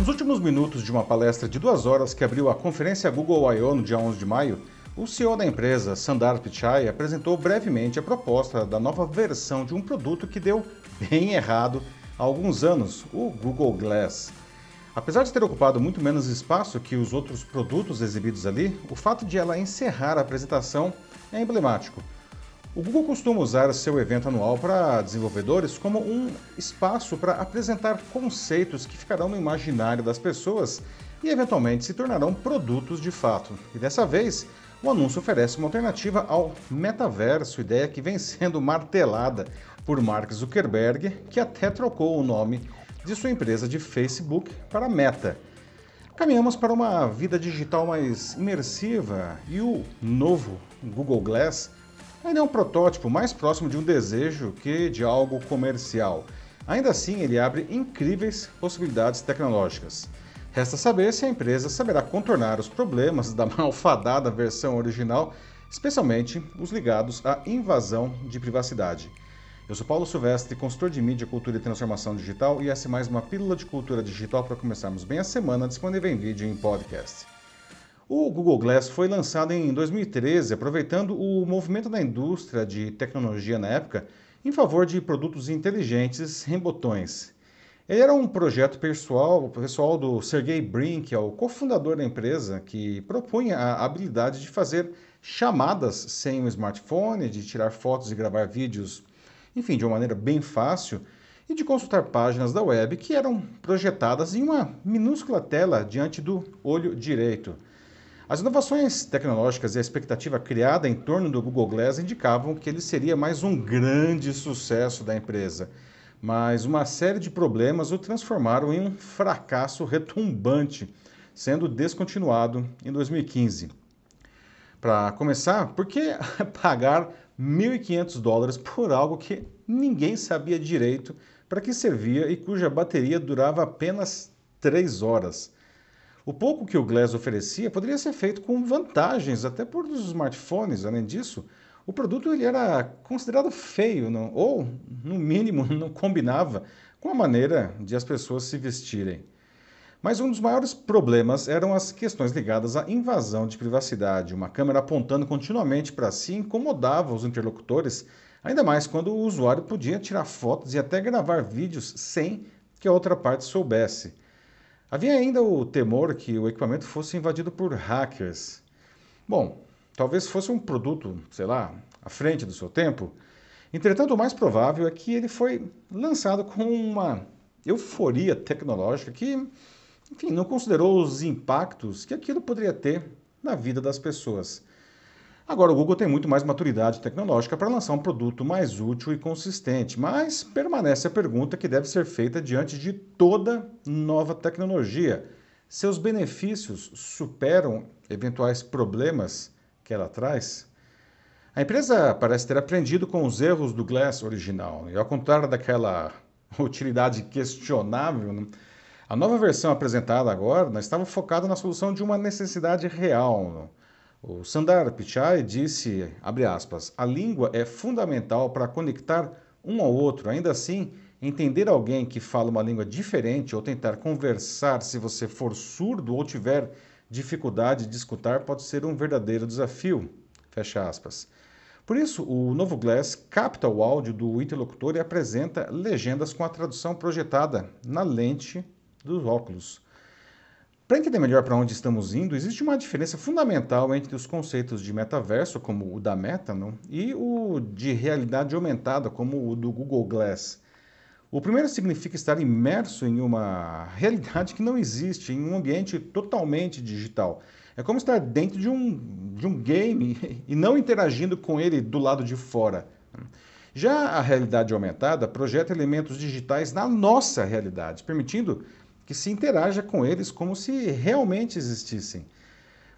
Nos últimos minutos de uma palestra de duas horas que abriu a conferência Google I.O. no dia 11 de maio, o CEO da empresa, Sundar Pichai, apresentou brevemente a proposta da nova versão de um produto que deu bem errado há alguns anos, o Google Glass. Apesar de ter ocupado muito menos espaço que os outros produtos exibidos ali, o fato de ela encerrar a apresentação é emblemático. O Google costuma usar seu evento anual para desenvolvedores como um espaço para apresentar conceitos que ficarão no imaginário das pessoas e eventualmente se tornarão produtos de fato. E dessa vez, o anúncio oferece uma alternativa ao metaverso, ideia que vem sendo martelada por Mark Zuckerberg, que até trocou o nome de sua empresa de Facebook para Meta. Caminhamos para uma vida digital mais imersiva e o novo Google Glass ainda é um protótipo mais próximo de um desejo que de algo comercial. Ainda assim, ele abre incríveis possibilidades tecnológicas. Resta saber se a empresa saberá contornar os problemas da malfadada versão original, especialmente os ligados à invasão de privacidade. Eu sou Paulo Silvestre, consultor de mídia, cultura e transformação digital, e essa é mais uma pílula de cultura digital para começarmos bem a semana, disponível em vídeo e em podcast. O Google Glass foi lançado em 2013, aproveitando o movimento da indústria de tecnologia na época em favor de produtos inteligentes em botões. Ele era um projeto pessoal, pessoal do Sergey Brin, que é o cofundador da empresa, que propunha a habilidade de fazer chamadas sem um smartphone, de tirar fotos e gravar vídeos, enfim, de uma maneira bem fácil, e de consultar páginas da web que eram projetadas em uma minúscula tela diante do olho direito. As inovações tecnológicas e a expectativa criada em torno do Google Glass indicavam que ele seria mais um grande sucesso da empresa, mas uma série de problemas o transformaram em um fracasso retumbante, sendo descontinuado em 2015. Para começar, por que pagar 1.500 dólares por algo que ninguém sabia direito para que servia e cuja bateria durava apenas 3 horas? O pouco que o Glass oferecia poderia ser feito com vantagens até por os smartphones. Além disso, o produto ele era considerado feio, não, ou, no mínimo, não combinava com a maneira de as pessoas se vestirem. Mas um dos maiores problemas eram as questões ligadas à invasão de privacidade. Uma câmera apontando continuamente para si incomodava os interlocutores, ainda mais quando o usuário podia tirar fotos e até gravar vídeos sem que a outra parte soubesse. Havia ainda o temor que o equipamento fosse invadido por hackers. Bom, talvez fosse um produto, sei lá, à frente do seu tempo. Entretanto, o mais provável é que ele foi lançado com uma euforia tecnológica que, enfim, não considerou os impactos que aquilo poderia ter na vida das pessoas. Agora, o Google tem muito mais maturidade tecnológica para lançar um produto mais útil e consistente, mas permanece a pergunta que deve ser feita diante de toda nova tecnologia: seus benefícios superam eventuais problemas que ela traz? A empresa parece ter aprendido com os erros do Glass original, e ao contrário daquela utilidade questionável, a nova versão apresentada agora estava focada na solução de uma necessidade real o Sundar Pichai disse, aspas, a língua é fundamental para conectar um ao outro. Ainda assim, entender alguém que fala uma língua diferente ou tentar conversar se você for surdo ou tiver dificuldade de escutar pode ser um verdadeiro desafio. Fecha aspas. Por isso, o novo Glass capta o áudio do interlocutor e apresenta legendas com a tradução projetada na lente dos óculos. Para entender melhor para onde estamos indo, existe uma diferença fundamental entre os conceitos de metaverso, como o da Meta, não? e o de realidade aumentada, como o do Google Glass. O primeiro significa estar imerso em uma realidade que não existe, em um ambiente totalmente digital. É como estar dentro de um, de um game e não interagindo com ele do lado de fora. Já a realidade aumentada projeta elementos digitais na nossa realidade, permitindo que se interaja com eles como se realmente existissem.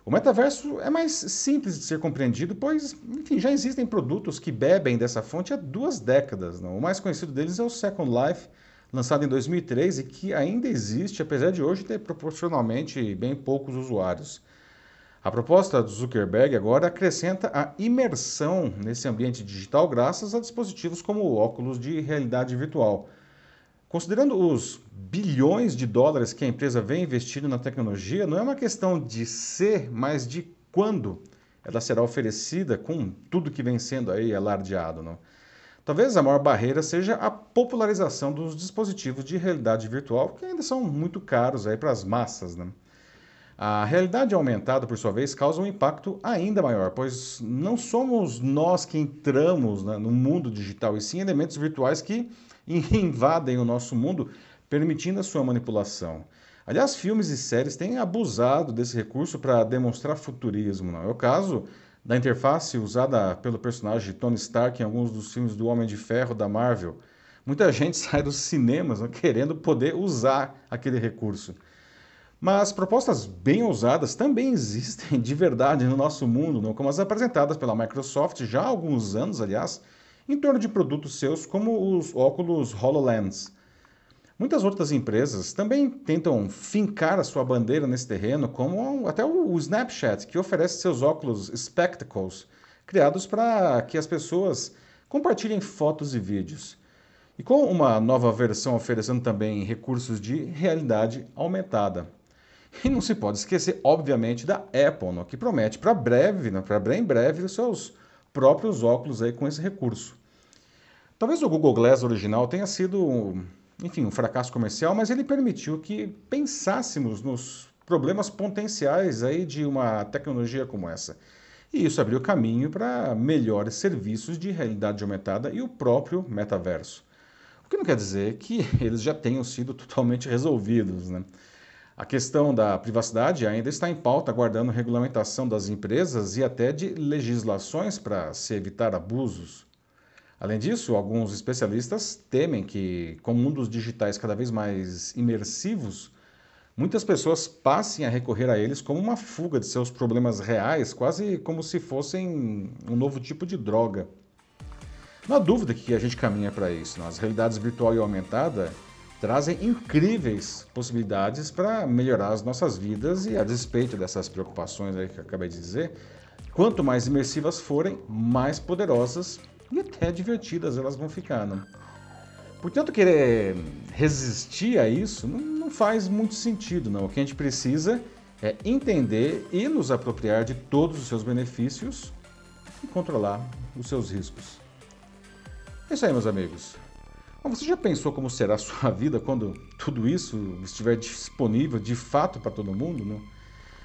O metaverso é mais simples de ser compreendido, pois, enfim, já existem produtos que bebem dessa fonte há duas décadas. Não? O mais conhecido deles é o Second Life, lançado em 2003 e que ainda existe, apesar de hoje ter proporcionalmente bem poucos usuários. A proposta do Zuckerberg agora acrescenta a imersão nesse ambiente digital graças a dispositivos como óculos de realidade virtual. Considerando os bilhões de dólares que a empresa vem investindo na tecnologia, não é uma questão de ser, mas de quando ela será oferecida com tudo que vem sendo aí alardeado. Não? Talvez a maior barreira seja a popularização dos dispositivos de realidade virtual, que ainda são muito caros aí para as massas. Né? A realidade aumentada, por sua vez, causa um impacto ainda maior, pois não somos nós que entramos né, no mundo digital, e sim elementos virtuais que invadem o nosso mundo, permitindo a sua manipulação. Aliás, filmes e séries têm abusado desse recurso para demonstrar futurismo. Não é o caso da interface usada pelo personagem Tony Stark em alguns dos filmes do Homem de Ferro da Marvel. Muita gente sai dos cinemas querendo poder usar aquele recurso. Mas propostas bem ousadas também existem de verdade no nosso mundo, não? como as apresentadas pela Microsoft já há alguns anos, aliás, em torno de produtos seus como os óculos HoloLens. Muitas outras empresas também tentam fincar a sua bandeira nesse terreno, como até o Snapchat, que oferece seus óculos Spectacles, criados para que as pessoas compartilhem fotos e vídeos. E com uma nova versão oferecendo também recursos de realidade aumentada. E não se pode esquecer, obviamente, da Apple, que promete para breve, para bem breve, os seus próprios óculos aí com esse recurso. Talvez o Google Glass original tenha sido enfim, um fracasso comercial, mas ele permitiu que pensássemos nos problemas potenciais aí de uma tecnologia como essa. E isso abriu caminho para melhores serviços de realidade aumentada e o próprio metaverso. O que não quer dizer que eles já tenham sido totalmente resolvidos. Né? A questão da privacidade ainda está em pauta, aguardando regulamentação das empresas e até de legislações para se evitar abusos. Além disso, alguns especialistas temem que, com mundos digitais cada vez mais imersivos, muitas pessoas passem a recorrer a eles como uma fuga de seus problemas reais, quase como se fossem um novo tipo de droga. Não há dúvida que a gente caminha para isso. As realidades virtual e aumentada trazem incríveis possibilidades para melhorar as nossas vidas e, a despeito dessas preocupações que acabei de dizer, quanto mais imersivas forem, mais poderosas e até divertidas elas vão ficando. Né? Portanto, querer resistir a isso não, não faz muito sentido, não. O que a gente precisa é entender e nos apropriar de todos os seus benefícios e controlar os seus riscos. É isso aí, meus amigos. você já pensou como será a sua vida quando tudo isso estiver disponível de fato para todo mundo? Não?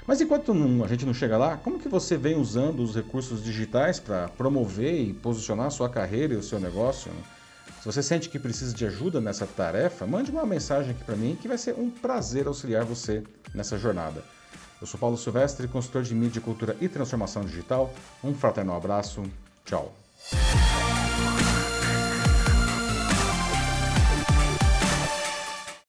Mas enquanto a gente não chega lá, como que você vem usando os recursos digitais para promover e posicionar a sua carreira e o seu negócio? Né? Se você sente que precisa de ajuda nessa tarefa, mande uma mensagem aqui para mim que vai ser um prazer auxiliar você nessa jornada. Eu sou Paulo Silvestre, consultor de mídia, cultura e transformação digital. Um fraternal abraço. Tchau.